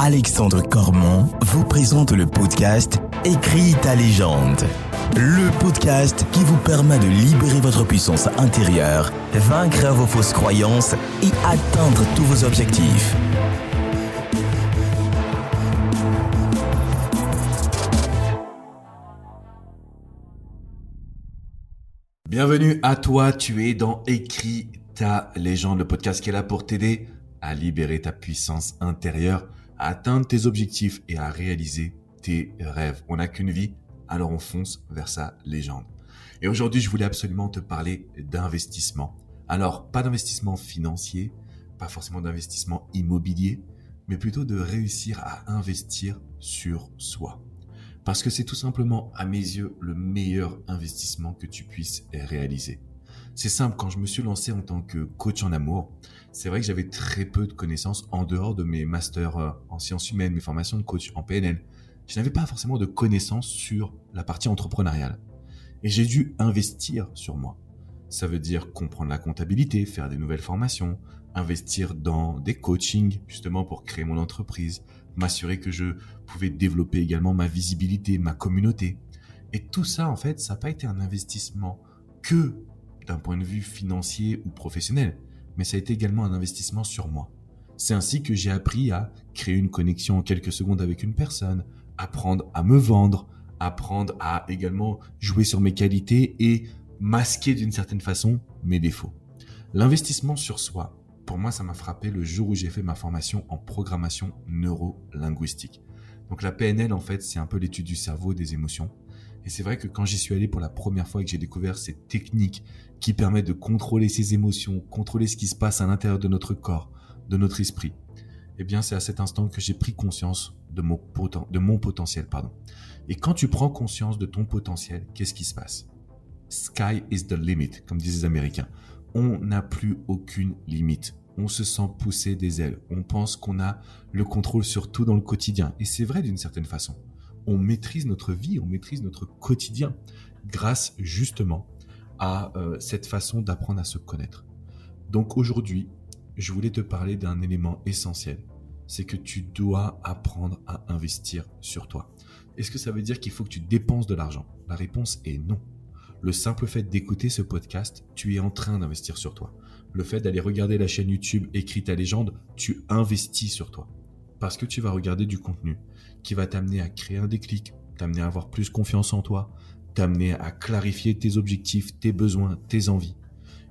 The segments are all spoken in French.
Alexandre Cormon vous présente le podcast Écris ta légende. Le podcast qui vous permet de libérer votre puissance intérieure, vaincre vos fausses croyances et atteindre tous vos objectifs. Bienvenue à toi, tu es dans Écris ta légende, le podcast qui est là pour t'aider à libérer ta puissance intérieure, à atteindre tes objectifs et à réaliser tes rêves. On n'a qu'une vie, alors on fonce vers sa légende. Et aujourd'hui, je voulais absolument te parler d'investissement. Alors, pas d'investissement financier, pas forcément d'investissement immobilier, mais plutôt de réussir à investir sur soi. Parce que c'est tout simplement, à mes yeux, le meilleur investissement que tu puisses réaliser. C'est simple, quand je me suis lancé en tant que coach en amour, c'est vrai que j'avais très peu de connaissances en dehors de mes masters euh, en sciences humaines, mes formations de coach en PNL. Je n'avais pas forcément de connaissances sur la partie entrepreneuriale. Et j'ai dû investir sur moi. Ça veut dire comprendre la comptabilité, faire des nouvelles formations, investir dans des coachings justement pour créer mon entreprise, m'assurer que je pouvais développer également ma visibilité, ma communauté. Et tout ça, en fait, ça n'a pas été un investissement que d'un point de vue financier ou professionnel, mais ça a été également un investissement sur moi. C'est ainsi que j'ai appris à créer une connexion en quelques secondes avec une personne, apprendre à me vendre, apprendre à également jouer sur mes qualités et masquer d'une certaine façon mes défauts. L'investissement sur soi, pour moi, ça m'a frappé le jour où j'ai fait ma formation en programmation neuro-linguistique. Donc la PNL, en fait, c'est un peu l'étude du cerveau des émotions. Et c'est vrai que quand j'y suis allé pour la première fois et que j'ai découvert cette technique qui permet de contrôler ses émotions, contrôler ce qui se passe à l'intérieur de notre corps, de notre esprit, eh bien c'est à cet instant que j'ai pris conscience de mon, de mon potentiel. Pardon. Et quand tu prends conscience de ton potentiel, qu'est-ce qui se passe? Sky is the limit, comme disent les Américains on n'a plus aucune limite. On se sent pousser des ailes. On pense qu'on a le contrôle sur tout dans le quotidien. Et c'est vrai d'une certaine façon. On maîtrise notre vie, on maîtrise notre quotidien grâce justement à euh, cette façon d'apprendre à se connaître. Donc aujourd'hui, je voulais te parler d'un élément essentiel. C'est que tu dois apprendre à investir sur toi. Est-ce que ça veut dire qu'il faut que tu dépenses de l'argent? La réponse est non le simple fait d'écouter ce podcast, tu es en train d'investir sur toi. Le fait d'aller regarder la chaîne YouTube Écrit ta légende, tu investis sur toi. Parce que tu vas regarder du contenu qui va t'amener à créer un déclic, t'amener à avoir plus confiance en toi, t'amener à clarifier tes objectifs, tes besoins, tes envies.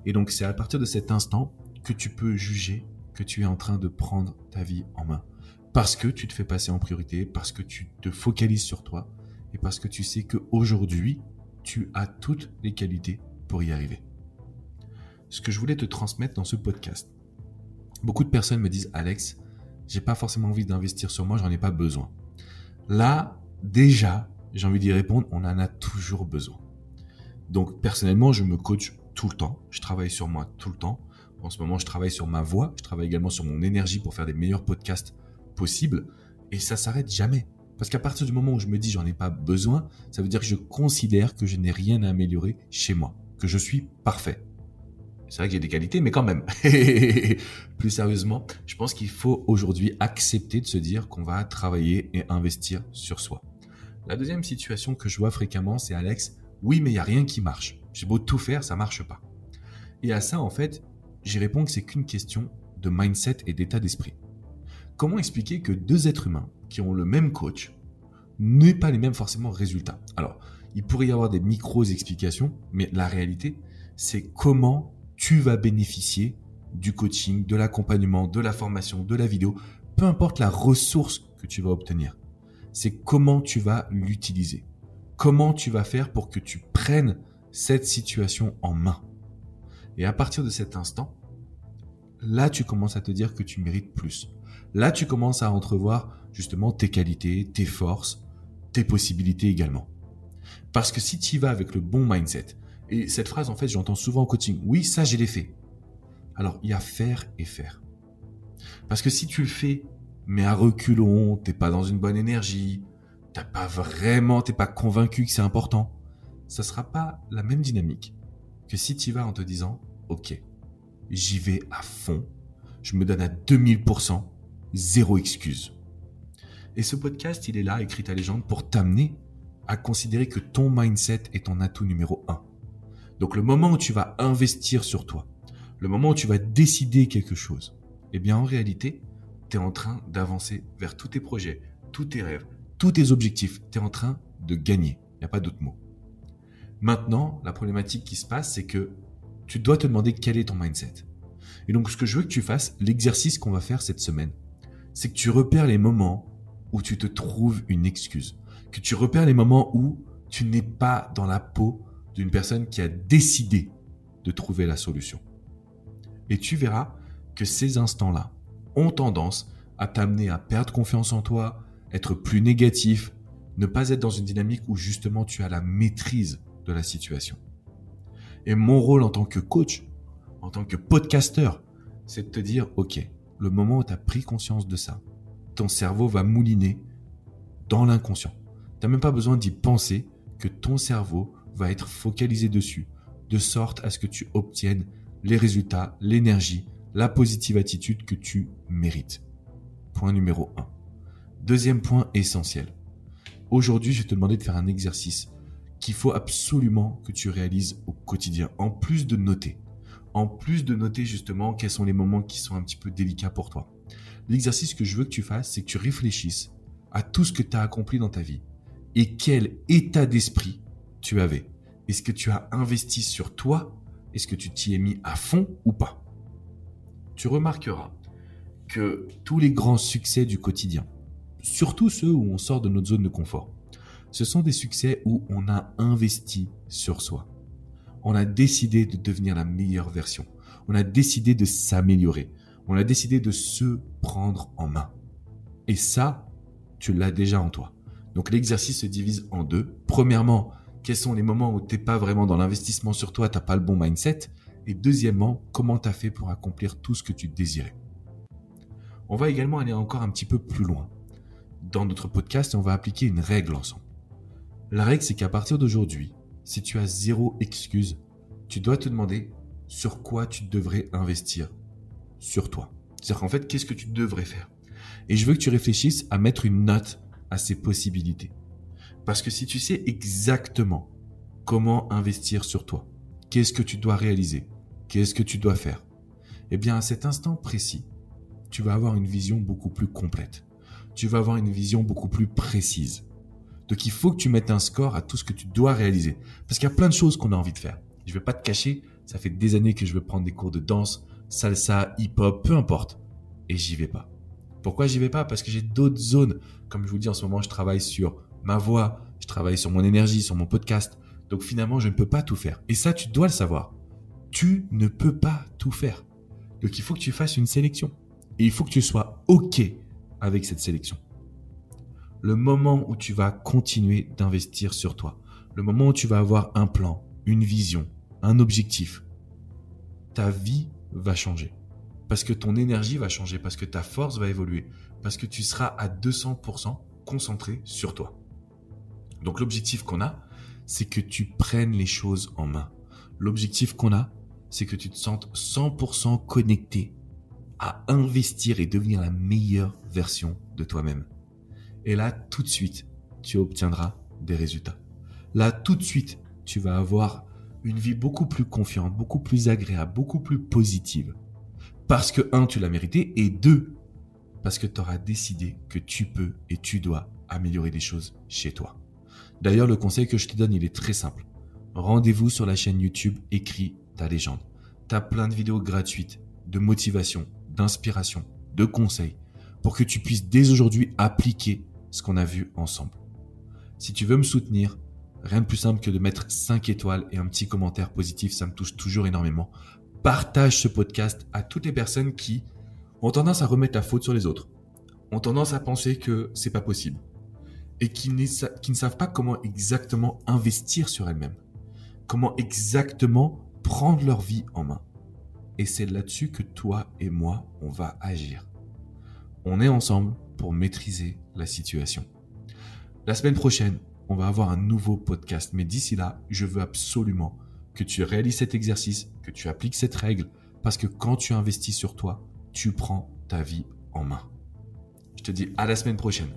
Et donc c'est à partir de cet instant que tu peux juger que tu es en train de prendre ta vie en main. Parce que tu te fais passer en priorité, parce que tu te focalises sur toi, et parce que tu sais qu'aujourd'hui, tu as toutes les qualités pour y arriver. Ce que je voulais te transmettre dans ce podcast. Beaucoup de personnes me disent Alex, j'ai pas forcément envie d'investir sur moi, j'en ai pas besoin. Là, déjà, j'ai envie d'y répondre, on en a toujours besoin. Donc personnellement, je me coach tout le temps, je travaille sur moi tout le temps. En ce moment, je travaille sur ma voix, je travaille également sur mon énergie pour faire des meilleurs podcasts possibles et ça s'arrête jamais. Parce qu'à partir du moment où je me dis j'en ai pas besoin, ça veut dire que je considère que je n'ai rien à améliorer chez moi, que je suis parfait. C'est vrai que j'ai des qualités, mais quand même. Plus sérieusement, je pense qu'il faut aujourd'hui accepter de se dire qu'on va travailler et investir sur soi. La deuxième situation que je vois fréquemment, c'est Alex, oui, mais il n'y a rien qui marche. J'ai beau tout faire, ça marche pas. Et à ça, en fait, j'y réponds que c'est qu'une question de mindset et d'état d'esprit. Comment expliquer que deux êtres humains qui ont le même coach n'aient pas les mêmes forcément résultats? Alors, il pourrait y avoir des micros explications, mais la réalité, c'est comment tu vas bénéficier du coaching, de l'accompagnement, de la formation, de la vidéo, peu importe la ressource que tu vas obtenir. C'est comment tu vas l'utiliser. Comment tu vas faire pour que tu prennes cette situation en main. Et à partir de cet instant, là, tu commences à te dire que tu mérites plus. Là, tu commences à entrevoir justement tes qualités, tes forces, tes possibilités également. Parce que si tu y vas avec le bon mindset, et cette phrase, en fait, j'entends souvent en coaching, oui, ça, j'ai les faits. Alors, il y a faire et faire. Parce que si tu le fais, mais à reculons, t'es pas dans une bonne énergie, t'as pas vraiment, t'es pas convaincu que c'est important, ça sera pas la même dynamique que si tu y vas en te disant, ok, j'y vais à fond, je me donne à 2000%, zéro excuse. Et ce podcast, il est là, écrit ta légende, pour t'amener à considérer que ton mindset est ton atout numéro un. Donc le moment où tu vas investir sur toi, le moment où tu vas décider quelque chose, eh bien en réalité, tu es en train d'avancer vers tous tes projets, tous tes rêves, tous tes objectifs. Tu es en train de gagner. Il n'y a pas d'autre mot. Maintenant, la problématique qui se passe, c'est que tu dois te demander quel est ton mindset. Et donc, ce que je veux que tu fasses, l'exercice qu'on va faire cette semaine, c'est que tu repères les moments où tu te trouves une excuse. Que tu repères les moments où tu n'es pas dans la peau d'une personne qui a décidé de trouver la solution. Et tu verras que ces instants-là ont tendance à t'amener à perdre confiance en toi, être plus négatif, ne pas être dans une dynamique où justement tu as la maîtrise de la situation. Et mon rôle en tant que coach, en tant que podcasteur, c'est de te dire, OK, le moment où tu as pris conscience de ça, ton cerveau va mouliner dans l'inconscient. Tu n'as même pas besoin d'y penser que ton cerveau va être focalisé dessus, de sorte à ce que tu obtiennes les résultats, l'énergie, la positive attitude que tu mérites. Point numéro 1. Deuxième point essentiel. Aujourd'hui, je vais te demander de faire un exercice qu'il faut absolument que tu réalises au quotidien, en plus de noter. En plus de noter justement quels sont les moments qui sont un petit peu délicats pour toi. L'exercice que je veux que tu fasses, c'est que tu réfléchisses à tout ce que tu as accompli dans ta vie et quel état d'esprit tu avais. Est-ce que tu as investi sur toi? Est-ce que tu t'y es mis à fond ou pas? Tu remarqueras que tous les grands succès du quotidien, surtout ceux où on sort de notre zone de confort, ce sont des succès où on a investi sur soi. On a décidé de devenir la meilleure version. On a décidé de s'améliorer. On a décidé de se prendre en main. Et ça, tu l'as déjà en toi. Donc l'exercice se divise en deux. Premièrement, quels sont les moments où tu n'es pas vraiment dans l'investissement sur toi, tu n'as pas le bon mindset? Et deuxièmement, comment tu as fait pour accomplir tout ce que tu désirais? On va également aller encore un petit peu plus loin. Dans notre podcast, on va appliquer une règle ensemble. La règle, c'est qu'à partir d'aujourd'hui, si tu as zéro excuse, tu dois te demander sur quoi tu devrais investir sur toi. C'est-à-dire qu'en fait, qu'est-ce que tu devrais faire? Et je veux que tu réfléchisses à mettre une note à ces possibilités. Parce que si tu sais exactement comment investir sur toi, qu'est-ce que tu dois réaliser, qu'est-ce que tu dois faire, eh bien à cet instant précis, tu vas avoir une vision beaucoup plus complète. Tu vas avoir une vision beaucoup plus précise. Donc il faut que tu mettes un score à tout ce que tu dois réaliser. Parce qu'il y a plein de choses qu'on a envie de faire. Je ne vais pas te cacher, ça fait des années que je veux prendre des cours de danse, salsa, hip-hop, peu importe. Et j'y vais pas. Pourquoi j'y vais pas? Parce que j'ai d'autres zones. Comme je vous dis en ce moment, je travaille sur ma voix, je travaille sur mon énergie, sur mon podcast. Donc finalement, je ne peux pas tout faire. Et ça, tu dois le savoir. Tu ne peux pas tout faire. Donc il faut que tu fasses une sélection. Et il faut que tu sois OK avec cette sélection le moment où tu vas continuer d'investir sur toi, le moment où tu vas avoir un plan, une vision, un objectif, ta vie va changer. Parce que ton énergie va changer, parce que ta force va évoluer, parce que tu seras à 200% concentré sur toi. Donc l'objectif qu'on a, c'est que tu prennes les choses en main. L'objectif qu'on a, c'est que tu te sentes 100% connecté à investir et devenir la meilleure version de toi-même. Et là, tout de suite, tu obtiendras des résultats. Là, tout de suite, tu vas avoir une vie beaucoup plus confiante, beaucoup plus agréable, beaucoup plus positive. Parce que, un, tu l'as mérité, et deux, parce que tu auras décidé que tu peux et tu dois améliorer des choses chez toi. D'ailleurs, le conseil que je te donne, il est très simple. Rendez-vous sur la chaîne YouTube Écris ta légende. Tu as plein de vidéos gratuites, de motivation, d'inspiration, de conseils, pour que tu puisses dès aujourd'hui appliquer ce qu'on a vu ensemble. Si tu veux me soutenir, rien de plus simple que de mettre 5 étoiles et un petit commentaire positif, ça me touche toujours énormément. Partage ce podcast à toutes les personnes qui ont tendance à remettre la faute sur les autres, ont tendance à penser que c'est pas possible et qui, qui ne savent pas comment exactement investir sur elles-mêmes, comment exactement prendre leur vie en main. Et c'est là-dessus que toi et moi, on va agir. On est ensemble pour maîtriser la situation. La semaine prochaine, on va avoir un nouveau podcast, mais d'ici là, je veux absolument que tu réalises cet exercice, que tu appliques cette règle, parce que quand tu investis sur toi, tu prends ta vie en main. Je te dis à la semaine prochaine.